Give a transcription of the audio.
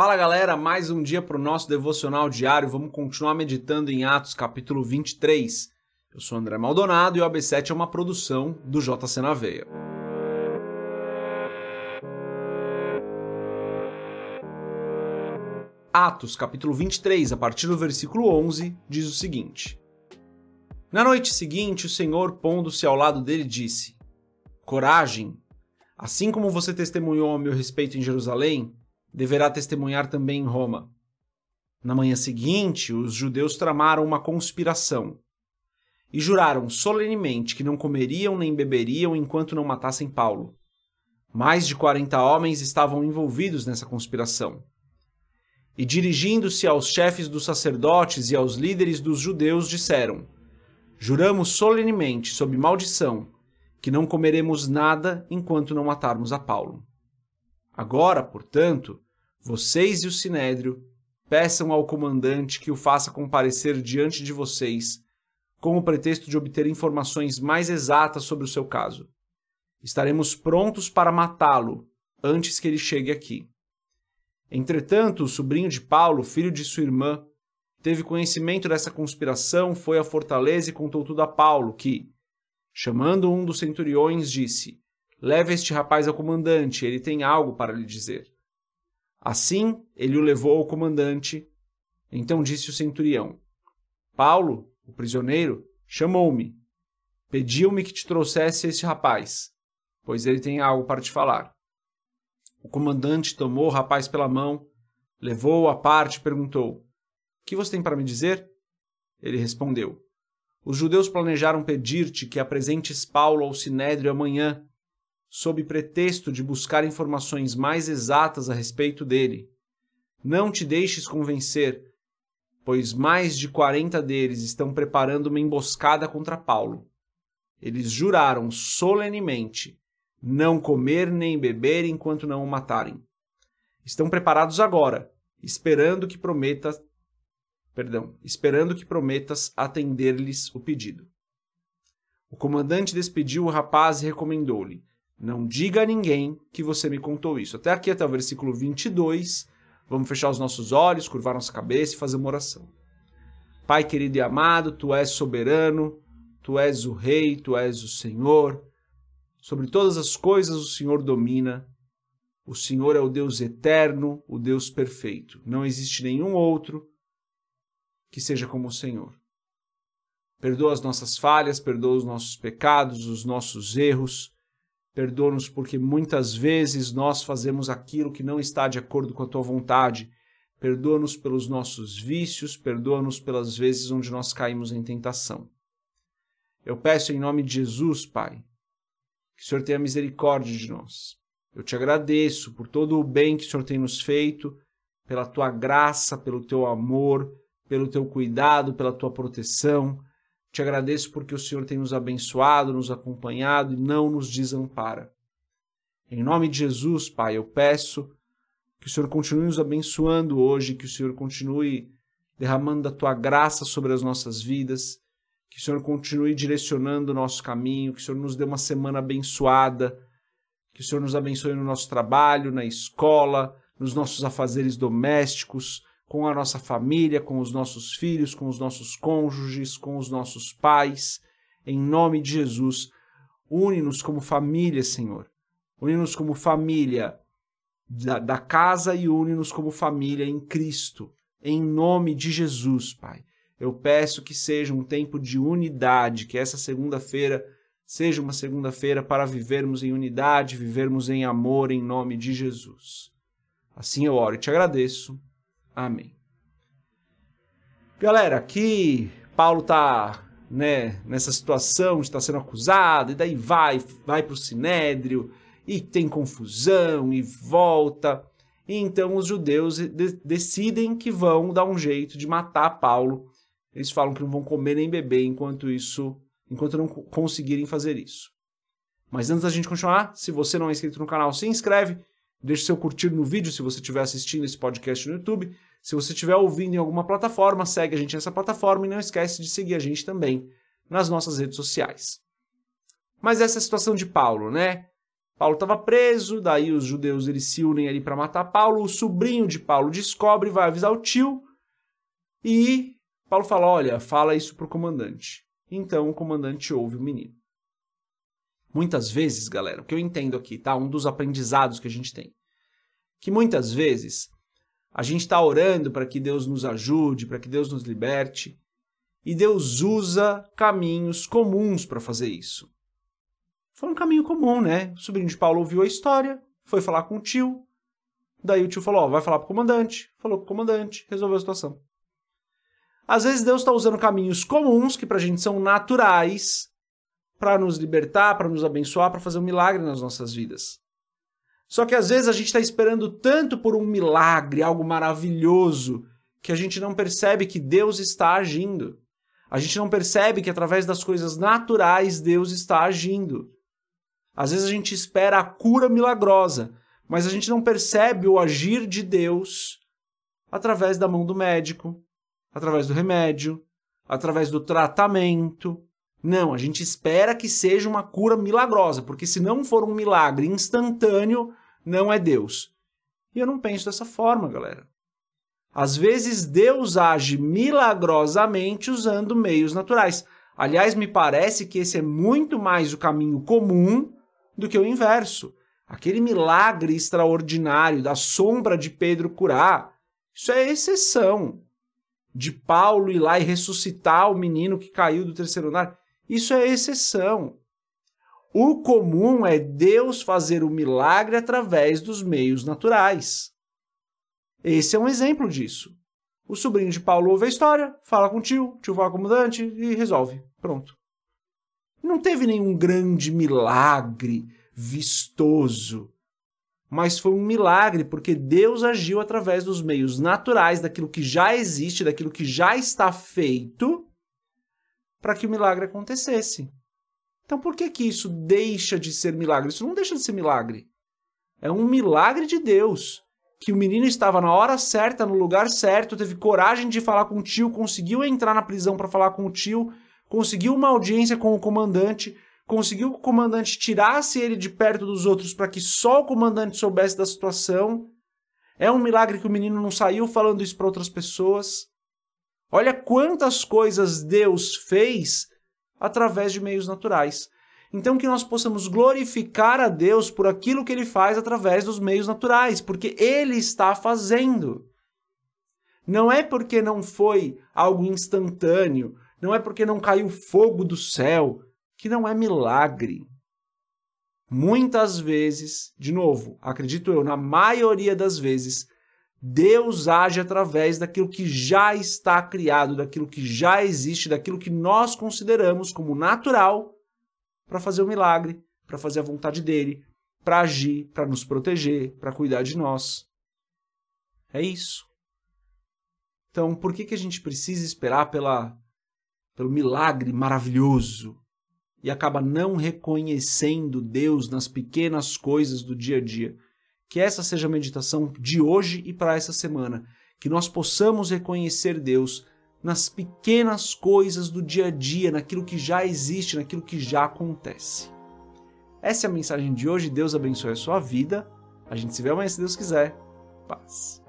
Fala galera, mais um dia para o nosso devocional diário. Vamos continuar meditando em Atos capítulo 23. Eu sou André Maldonado e o AB7 é uma produção do JC na Veia. Atos capítulo 23, a partir do versículo 11, diz o seguinte: Na noite seguinte, o Senhor, pondo-se ao lado dele, disse: Coragem! Assim como você testemunhou a meu respeito em Jerusalém, deverá testemunhar também em Roma. Na manhã seguinte, os judeus tramaram uma conspiração e juraram solenemente que não comeriam nem beberiam enquanto não matassem Paulo. Mais de quarenta homens estavam envolvidos nessa conspiração. E dirigindo-se aos chefes dos sacerdotes e aos líderes dos judeus, disseram: Juramos solenemente, sob maldição, que não comeremos nada enquanto não matarmos a Paulo. Agora, portanto, vocês e o sinédrio peçam ao comandante que o faça comparecer diante de vocês, com o pretexto de obter informações mais exatas sobre o seu caso. Estaremos prontos para matá-lo antes que ele chegue aqui. Entretanto, o sobrinho de Paulo, filho de sua irmã, teve conhecimento dessa conspiração, foi à fortaleza e contou tudo a Paulo, que, chamando um dos centuriões, disse: Leve este rapaz ao comandante, ele tem algo para lhe dizer. Assim, ele o levou ao comandante. Então disse o centurião: Paulo, o prisioneiro, chamou-me. Pediu-me que te trouxesse este rapaz, pois ele tem algo para te falar. O comandante tomou o rapaz pela mão, levou-o à parte e perguntou: que você tem para me dizer? Ele respondeu: Os judeus planejaram pedir-te que apresentes Paulo ao sinédrio amanhã sob pretexto de buscar informações mais exatas a respeito dele. Não te deixes convencer, pois mais de quarenta deles estão preparando uma emboscada contra Paulo. Eles juraram solenemente não comer nem beber enquanto não o matarem. Estão preparados agora, esperando que prometas, perdão, esperando que prometas atender-lhes o pedido. O comandante despediu o rapaz e recomendou-lhe: não diga a ninguém que você me contou isso. Até aqui, até o versículo 22. Vamos fechar os nossos olhos, curvar nossa cabeça e fazer uma oração. Pai querido e amado, tu és soberano, tu és o Rei, tu és o Senhor. Sobre todas as coisas o Senhor domina. O Senhor é o Deus eterno, o Deus perfeito. Não existe nenhum outro que seja como o Senhor. Perdoa as nossas falhas, perdoa os nossos pecados, os nossos erros Perdoa-nos porque muitas vezes nós fazemos aquilo que não está de acordo com a tua vontade. Perdoa-nos pelos nossos vícios, perdoa-nos pelas vezes onde nós caímos em tentação. Eu peço em nome de Jesus, Pai, que o Senhor tenha misericórdia de nós. Eu te agradeço por todo o bem que o Senhor tem nos feito, pela tua graça, pelo teu amor, pelo teu cuidado, pela tua proteção. Te agradeço porque o Senhor tem nos abençoado, nos acompanhado e não nos desampara. Em nome de Jesus, Pai, eu peço que o Senhor continue nos abençoando hoje, que o Senhor continue derramando a tua graça sobre as nossas vidas, que o Senhor continue direcionando o nosso caminho, que o Senhor nos dê uma semana abençoada, que o Senhor nos abençoe no nosso trabalho, na escola, nos nossos afazeres domésticos, com a nossa família, com os nossos filhos, com os nossos cônjuges, com os nossos pais. Em nome de Jesus, une-nos como família, Senhor. Une-nos como família da, da casa e une-nos como família em Cristo. Em nome de Jesus, Pai. Eu peço que seja um tempo de unidade, que essa segunda-feira seja uma segunda-feira para vivermos em unidade, vivermos em amor, em nome de Jesus. Assim eu oro e te agradeço. Amém. Galera, aqui Paulo tá, né, nessa situação, está sendo acusado, e daí vai, vai para o sinédrio, e tem confusão, e volta. E então os judeus de decidem que vão dar um jeito de matar Paulo. Eles falam que não vão comer nem beber enquanto isso, enquanto não conseguirem fazer isso. Mas antes da gente continuar, se você não é inscrito no canal, se inscreve, deixe seu curtir no vídeo se você estiver assistindo esse podcast no YouTube. Se você estiver ouvindo em alguma plataforma, segue a gente nessa plataforma e não esquece de seguir a gente também nas nossas redes sociais. Mas essa é a situação de Paulo, né? Paulo estava preso, daí os judeus eles se unem ali para matar Paulo. O sobrinho de Paulo descobre, vai avisar o tio e Paulo fala: Olha, fala isso pro comandante. Então o comandante ouve o menino. Muitas vezes, galera, o que eu entendo aqui, tá? Um dos aprendizados que a gente tem. Que muitas vezes a gente está orando para que Deus nos ajude, para que Deus nos liberte, e Deus usa caminhos comuns para fazer isso. Foi um caminho comum, né? O sobrinho de Paulo ouviu a história, foi falar com o tio, daí o tio falou: vai falar pro comandante. Falou pro comandante, resolveu a situação. Às vezes Deus está usando caminhos comuns que para a gente são naturais para nos libertar, para nos abençoar, para fazer um milagre nas nossas vidas. Só que às vezes a gente está esperando tanto por um milagre, algo maravilhoso, que a gente não percebe que Deus está agindo. A gente não percebe que através das coisas naturais Deus está agindo. Às vezes a gente espera a cura milagrosa, mas a gente não percebe o agir de Deus através da mão do médico, através do remédio, através do tratamento, não, a gente espera que seja uma cura milagrosa, porque se não for um milagre instantâneo, não é Deus. E eu não penso dessa forma, galera. Às vezes Deus age milagrosamente usando meios naturais. Aliás, me parece que esse é muito mais o caminho comum do que o inverso. Aquele milagre extraordinário da sombra de Pedro curar, isso é exceção. De Paulo ir lá e ressuscitar o menino que caiu do terceiro andar, isso é exceção. O comum é Deus fazer o milagre através dos meios naturais. Esse é um exemplo disso. O sobrinho de Paulo ouve a história, fala com o tio, tio fala com o comandante e resolve. Pronto. Não teve nenhum grande milagre vistoso, mas foi um milagre porque Deus agiu através dos meios naturais, daquilo que já existe, daquilo que já está feito, para que o milagre acontecesse. Então por que que isso deixa de ser milagre? Isso não deixa de ser milagre. É um milagre de Deus. Que o menino estava na hora certa, no lugar certo, teve coragem de falar com o tio, conseguiu entrar na prisão para falar com o tio, conseguiu uma audiência com o comandante, conseguiu que o comandante tirasse ele de perto dos outros para que só o comandante soubesse da situação. É um milagre que o menino não saiu falando isso para outras pessoas. Olha quantas coisas Deus fez através de meios naturais. Então, que nós possamos glorificar a Deus por aquilo que ele faz através dos meios naturais, porque ele está fazendo. Não é porque não foi algo instantâneo, não é porque não caiu fogo do céu, que não é milagre. Muitas vezes, de novo, acredito eu, na maioria das vezes, Deus age através daquilo que já está criado, daquilo que já existe, daquilo que nós consideramos como natural para fazer o milagre, para fazer a vontade dele, para agir, para nos proteger, para cuidar de nós. É isso. Então, por que, que a gente precisa esperar pela, pelo milagre maravilhoso e acaba não reconhecendo Deus nas pequenas coisas do dia a dia? Que essa seja a meditação de hoje e para essa semana. Que nós possamos reconhecer Deus nas pequenas coisas do dia a dia, naquilo que já existe, naquilo que já acontece. Essa é a mensagem de hoje. Deus abençoe a sua vida. A gente se vê amanhã se Deus quiser. Paz.